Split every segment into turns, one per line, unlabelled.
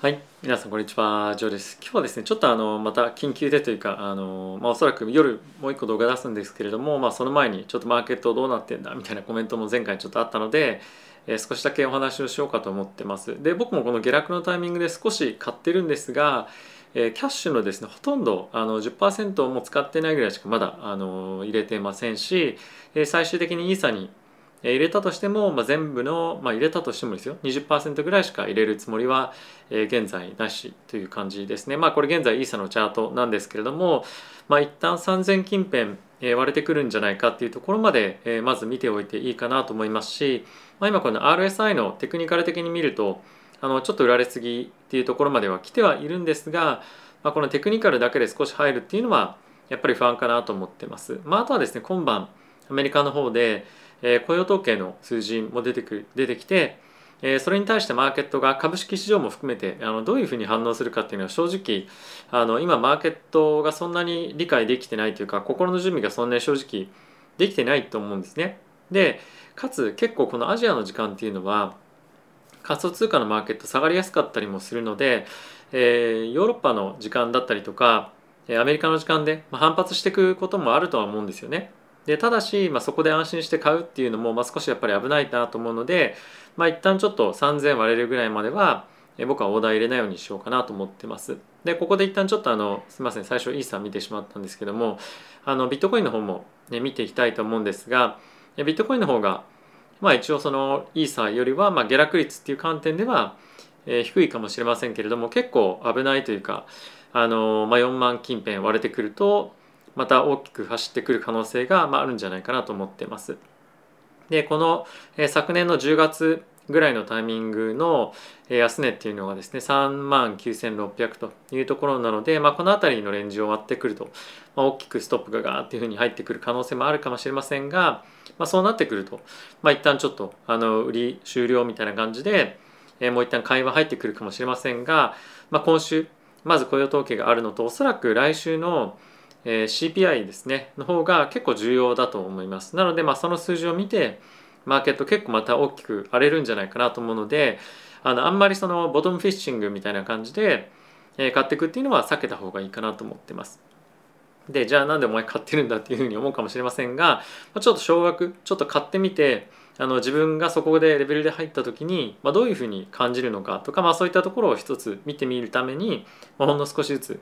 はい、皆さんこんにちは、ジョーです。今日はですね、ちょっとあのまた緊急でというか、あのまあおそらく夜もう一個動画出すんですけれども、まあその前にちょっとマーケットどうなってんだみたいなコメントも前回ちょっとあったので、えー少しだけお話をしようかと思ってます。で、僕もこの下落のタイミングで少し買ってるんですが、えキャッシュのですね、ほとんどあの10%も使ってないぐらいしかまだあの入れてませんし、え最終的にイーサにえ入れたとしても、まあ、全部の、まあ、入れたとしてもですよ20%ぐらいしか入れるつもりは、え現在なしという感じですねまあこれ現在イーサのチャートなんですけれどもまあ一旦3000近辺、え割れてくるんじゃないかっていうところまで、えまず見ておいていいかなと思いますし、まあ、今この RSI のテクニカル的に見るとあのちょっと売られすぎっていうところまでは来てはいるんですが、まあ、このテクニカルだけで少し入るっていうのはやっぱり不安かなと思ってます。まあ、あとはですね今晩アメリカの方でえー雇用統計の数字も出てくる出てきて、えーそれに対してマーケットが株式市場も含めてあのどういうふうに反応するかっていうのは正直あの今マーケットがそんなに理解できてないというか心の準備がそんなに正直できてないと思うんですね。でかつ結構このアジアの時間っていうのは仮想通貨のマーケット下がりやすかったりもするので、えーヨーロッパの時間だったりとかアメリカの時間で反発していくこともあるとは思うんですよね。でただし、まあ、そこで安心して買うっていうのも、まあ、少しやっぱり危ないなと思うので、まあ、一旦ちょっと3000割れるぐらいまではえ僕はオーダー入れないようにしようかなと思ってます。でここで一旦ちょっとあのすみません最初イーサー見てしまったんですけどもあのビットコインの方も、ね、見ていきたいと思うんですがビットコインの方がまあ一応そのイーサーよりはまあ下落率っていう観点では、えー低いかもしれませんけれども結構危ないというかあの、まあ、4万近辺割れてくるとまた大きく走ってくる可能性が、まあ、あるんじゃないかなと思ってます。でこの、えー昨年の10月ぐらいのタイミングのえ安値っていうのがですね3万9600というところなので、まあ、この辺りのレンジを割ってくると、まあ、大きくストップがガーっていうふうに入ってくる可能性もあるかもしれませんが、まあ、そうなってくると、まあ、一旦ちょっとあの売り終了みたいな感じで、えーもう一旦買いは入ってくるかもしれませんが、まあ、今週まず雇用統計があるのとおそらく来週のえ CPI ですねの方が結構重要だと思います。なのでまあその数字を見てマーケット結構また大きく荒れるんじゃないかなと思うのであのあんまりそのボトムフィッシングみたいな感じで、え買っていくっていうのは避けた方がいいかなと思ってます。でじゃあなんでお前買ってるんだっていうふうに思うかもしれませんがまちょっと少額ちょっと買ってみてあの自分がそこでレベルで入った時に、まあ、どういうふうに感じるのかとか、まあ、そういったところを一つ見てみるために、まあ、ほんの少しずつ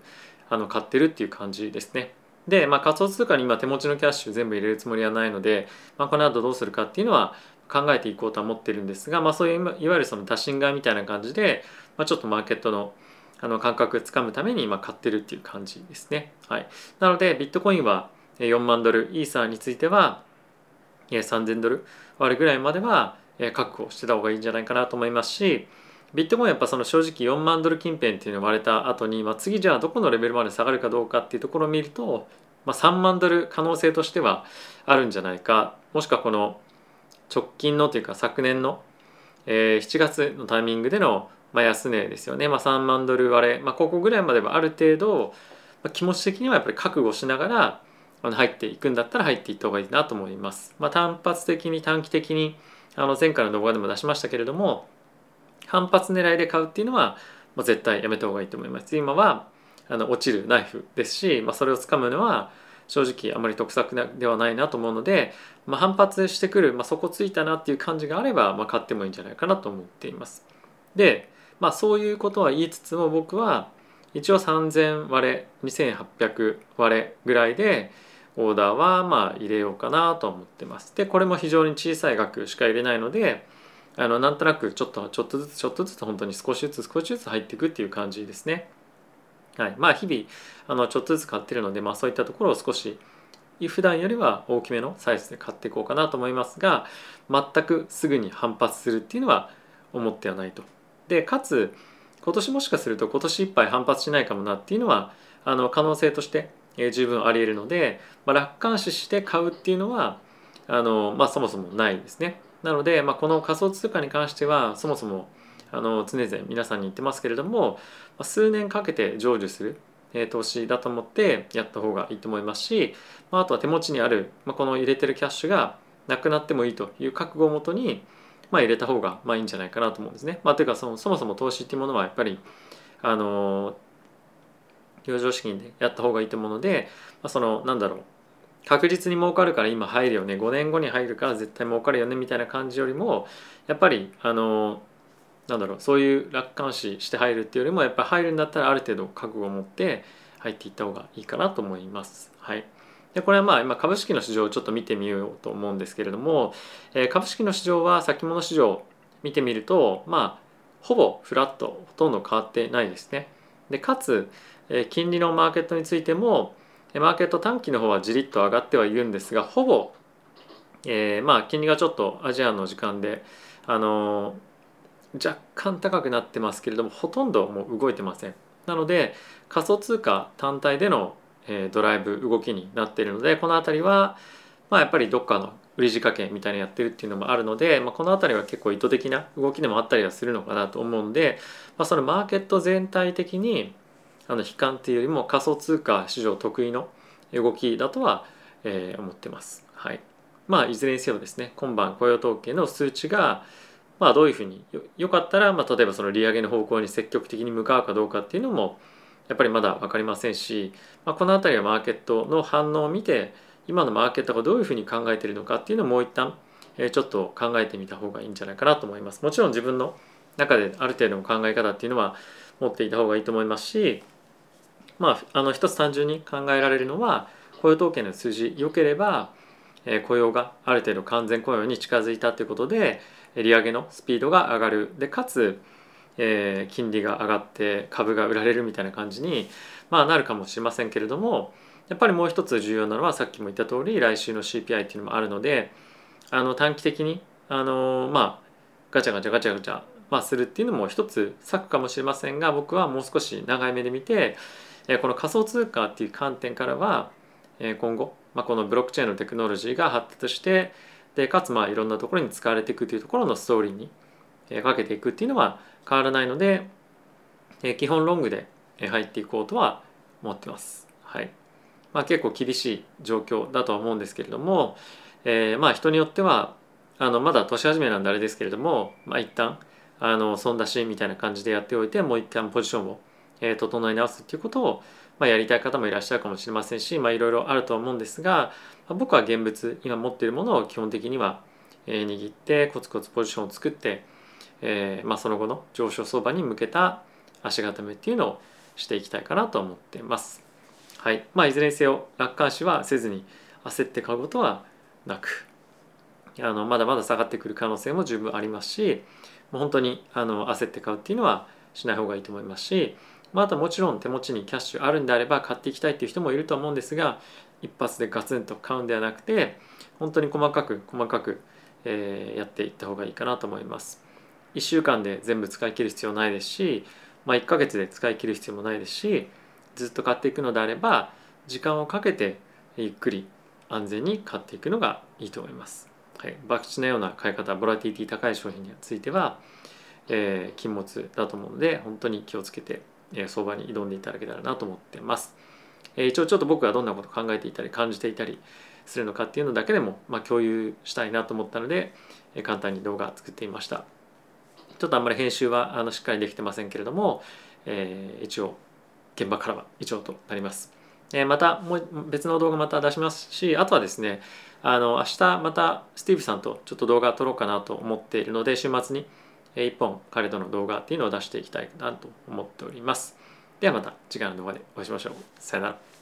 あの買ってるっていう感じですね。で、まあ、仮想通貨に今手持ちのキャッシュ全部入れるつもりはないので、まあ、この後どうするかっていうのは考えていこうとは思ってるんですが、まあ、そういういわゆるその打診買いみたいな感じで、まあ、ちょっとマーケットのあの感覚をつかむために今買ってるっていう感じですね。はい、なのでビットコインは4万ドルイーサーについては3000ドル割るぐらいまでは確保してた方がいいんじゃないかなと思いますしビットコインやっぱその正直4万ドル近辺っていうのが割れた後に、まあ、次じゃあどこのレベルまで下がるかどうかっていうところを見ると、まあ、3万ドル可能性としてはあるんじゃないか。もしくはこの直近のというか昨年の、えー7月のタイミングでの、まあ、安値ですよね、まあ、3万ドル割れ、まあ、ここぐらいまではある程度、まあ、気持ち的にはやっぱり覚悟しながら入っていくんだったら入っていった方がいいなと思います。まあ、単発的に短期的にあの前回の動画でも出しましたけれども反発狙いで買うっていうのは、まあ、絶対やめた方がいいと思います。今はあの落ちるナイフですし、まあ、それをつかむのは正直あまり得策ではないなと思うので、まあ、反発してくる、まあ、底ついたなっていう感じがあれば、まあ、買ってもいいんじゃないかなと思っています。で、まあ、そういうことは言いつつも僕は一応3000割れ2800割れぐらいでオーダーはまあ入れようかなと思ってます。でこれも非常に小さい額しか入れないのであのなんとなくちょっとちょっとずつちょっとずつ本当に少しずつ少しずつ入っていくっていう感じですね。はい、まあ日々あのちょっとずつ買ってるので、まあ、そういったところを少し普段よりは大きめのサイズで買っていこうかなと思いますが全くすぐに反発するっていうのは思ってはないと。でかつ今年もしかすると今年いっぱい反発しないかもなっていうのはあの可能性として十分ありえるので、まあ、楽観視して買うっていうのはあの、まあ、そもそもないですね。なので、まあ、この仮想通貨に関してはそもそもあの常々皆さんに言ってますけれども、数年かけて成就する、投資だと思ってやった方がいいと思いますし、まあ、あとは手持ちにある、まあ、この入れてるキャッシュがなくなってもいいという覚悟をもとにまあ、入れた方がまあいいんじゃないかなと思うんですね。まあ、というかそのそもそも投資っていうものはやっぱりあの余剰資金でやった方がいいと思うので、まあ、そのなんだろう確実に儲かるから今入るよね5年後に入るから絶対儲かるよねみたいな感じよりもやっぱりあのなんだろうそういう楽観視して入るっていうよりもやっぱり入るんだったらある程度覚悟を持って入っていった方がいいかなと思います。はい、でこれはまあ今株式の市場をちょっと見てみようと思うんですけれども、えー、株式の市場は先物市場見てみるとまあほぼフラットほとんど変わってないですね。でかつ、えー、金利のマーケットについてもマーケット短期の方はじりっと上がってはいるんですがほぼ、えー、まあ金利がちょっとアジアの時間であのー、若干高くなってますけれどもほとんどもう動いてません。なので仮想通貨単体での、えー、ドライブ動きになっているのでこの辺りはまあやっぱりどっかの売り仕掛けみたいなやってるっていうのもあるので、まあ、この辺りは結構意図的な動きでもあったりはするのかなと思うんで、まあ、そのマーケット全体的にあの悲観っていうよりも仮想通貨市場得意の動きだとは、えー、思ってます。はい。まあいずれにせよですね今晩雇用統計の数値がまあどういうふうによかったら、まあ、例えばその利上げの方向に積極的に向かうかどうかっていうのもやっぱりまだ分かりませんし、まあ、この辺りはマーケットの反応を見て今のマーケットがどういうふうに考えているのかっていうのをもう一旦ちょっと考えてみた方がいいんじゃないかなと思います。もちろん自分の中である程度の考え方っていうのは持っていた方がいいと思いますしまあ、あの一つ単純に考えられるのは雇用統計の数字良ければ、え、雇用がある程度完全雇用に近づいたということで利上げのスピードが上がる。でかつ、えー、金利が上がって株が売られるみたいな感じに、まあ、なるかもしれませんけれどもやっぱりもう一つ重要なのはさっきも言った通り来週の CPI っていうのもあるのであの短期的にあのまあガチャガチャガチャガチャ、まあ、するっていうのも一つ策かもしれませんが僕はもう少し長い目で見てこの仮想通貨っていう観点からは今後、まあ、このブロックチェーンのテクノロジーが発達してでかつまあいろんなところに使われていくというところのストーリーにかけていくっていうのは変わらないので基本ロングで入っていこうとは思ってます。はいまあ、結構厳しい状況だとは思うんですけれども、えー、まあ人によってはあのまだ年始めなんであれですけれども、まあ、一旦あの損出しみたいな感じでやっておいてもう一旦ポジションをえー、整い直すっていうことを、まあ、やりたい方もいらっしゃるかもしれませんし、まあ、いろいろあると思うんですが、まあ、僕は現物今持っているものを基本的には、えー、握ってコツコツポジションを作って、えーまあ、その後の上昇相場に向けた足固めっていうのをしていきたいかなと思っています。はいまあ、いずれにせよ楽観視はせずに焦って買うことはなくあのまだまだ下がってくる可能性も十分ありますしもう本当にあの焦って買うっていうのはしない方がいいと思いますしまあ、あともちろん手持ちにキャッシュあるんであれば買っていきたいっていう人もいると思うんですが一発でガツンと買うんではなくて本当に細かく細かく、えー、やっていった方がいいかなと思います。1週間で全部使い切る必要ないですし、まあ、1ヶ月で使い切る必要もないですしずっと買っていくのであれば時間をかけてゆっくり安全に買っていくのがいいと思います。はい、博打のような買い方ボラティティ高い商品については、えー、禁物だと思うので本当に気をつけて相場に挑んでいただけたらなと思ってます。一応ちょっと僕がどんなこと考えていたり感じていたりするのかっていうのだけでも、ま、共有したいなと思ったので簡単に動画作ってみました。ちょっとあんまり編集はあのしっかりできてませんけれども、え、一応現場からは以上となります。え、またもう別の動画また出しますしあとはですねあの明日またスティーブさんとちょっと動画撮ろうかなと思っているので週末に1本彼との動画っていうのを出していきたいなと思っております。ではまた次回の動画でお会いしましょう。さよなら。